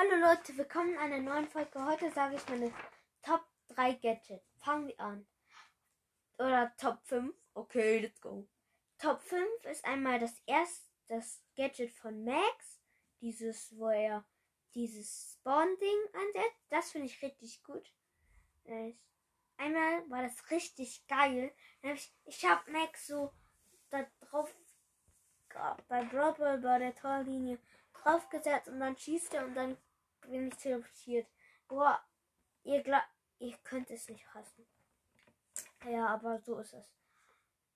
Hallo Leute, willkommen in einer neuen Folge. Heute sage ich meine Top 3 Gadgets. Fangen wir an. Oder Top 5. Okay, let's go. Top 5 ist einmal das erste das Gadget von Max. Dieses, wo er dieses Spawn-Ding ansetzt. Das finde ich richtig gut. Einmal war das richtig geil. Ich, habe Max so da drauf bei Brawl bei der Torlinie draufgesetzt und dann schießt er und dann bin ich teleportiert. Boah, ihr, ihr könnt es nicht hassen. Ja, aber so ist es.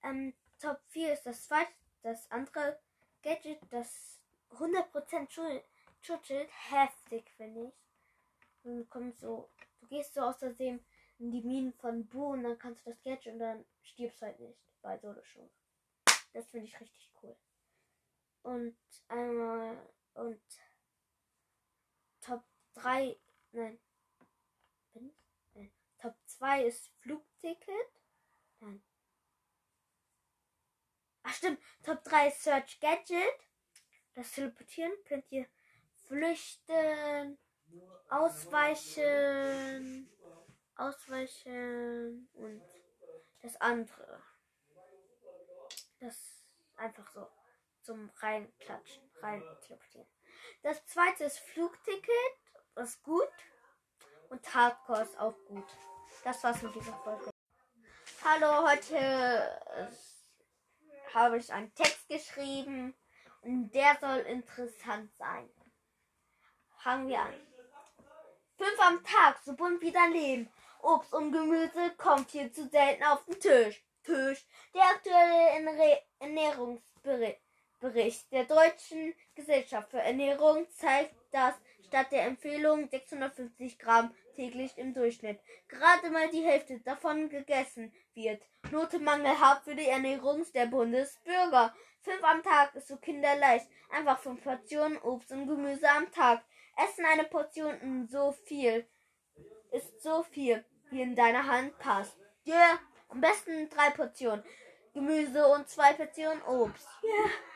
Ähm, Top 4 ist das zweite, das andere Gadget, das 100% schutzelt. Heftig, finde ich. Und du kommst so, du gehst so Versehen in die Minen von Boo und dann kannst du das Gadget und dann stirbst halt nicht bei Solo schon. Das finde ich richtig cool. Und einmal und 3, nein, bin? Nein. Top 2 ist Flugticket. Nein. Ach stimmt, Top 3 ist Search Gadget. Das Teleportieren könnt ihr flüchten, ausweichen, ausweichen und das andere. Das einfach so zum reinklatschen, rein teleportieren. Das zweite ist Flugticket, ist gut. Und Hardcore ist auch gut. Das war's mit dieser Folge. Hallo, heute habe ich einen Text geschrieben und der soll interessant sein. Fangen wir an. Fünf am Tag, so bunt wie dein Leben. Obst und Gemüse kommt hier zu selten auf den Tisch. Tisch. Der aktuelle Ernährungsbericht Bericht der Deutschen Gesellschaft für Ernährung zeigt, dass statt der Empfehlung 650 Gramm täglich im Durchschnitt gerade mal die Hälfte davon gegessen wird. Note mangelhaft für die Ernährung der Bundesbürger. Fünf am Tag ist so kinderleicht. Einfach fünf Portionen Obst und Gemüse am Tag. Essen eine Portion so viel ist so viel, wie in deiner Hand passt. Yeah. Am besten drei Portionen Gemüse und zwei Portionen Obst. Yeah.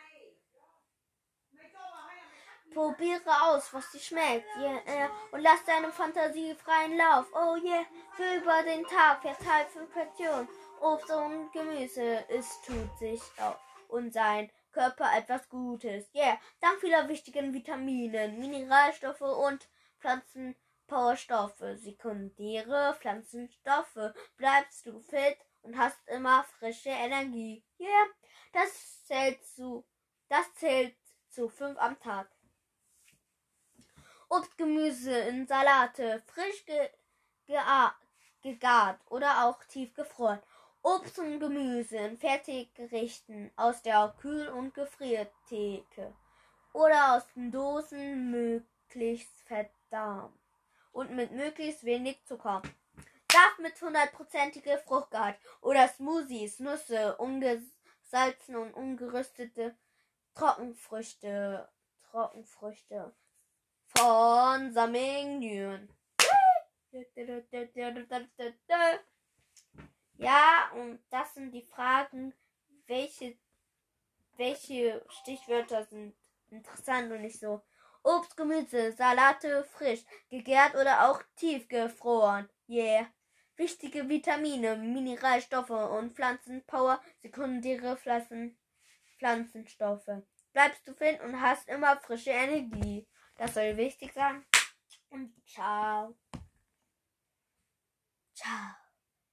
Probiere aus, was dir schmeckt. Yeah, und lass deine Fantasie freien Lauf. Oh yeah, für über den Tag verteilt fünf Portionen. Obst und Gemüse. Es tut sich auf und sein Körper etwas Gutes. Yeah, dank vieler wichtigen Vitaminen, Mineralstoffe und Pflanzenpowerstoffe, sekundäre Pflanzenstoffe, bleibst du fit und hast immer frische Energie. Yeah, das zählt zu, das zählt zu fünf am Tag. Obst, Gemüse in Salate, frisch ge gegart oder auch tiefgefroren. Obst und Gemüse in Fertiggerichten aus der Kühl- und Gefriertheke oder aus den Dosen möglichst verdammt und mit möglichst wenig Zucker. Darf mit hundertprozentiger Fruchtgehalt oder Smoothies, Nüsse, ungesalzen und ungerüstete Trockenfrüchte, Trockenfrüchte von Samingdüren. Ja, und das sind die Fragen, welche, welche Stichwörter sind interessant und nicht so. Obst, Gemüse, Salate, frisch, gegärt oder auch tiefgefroren. Yeah. Wichtige Vitamine, Mineralstoffe und Pflanzenpower, sekundäre Pflanzen, Pflanzenstoffe. Bleibst du fit und hast immer frische Energie. Das soll wichtig sein. Und ciao. Ciao.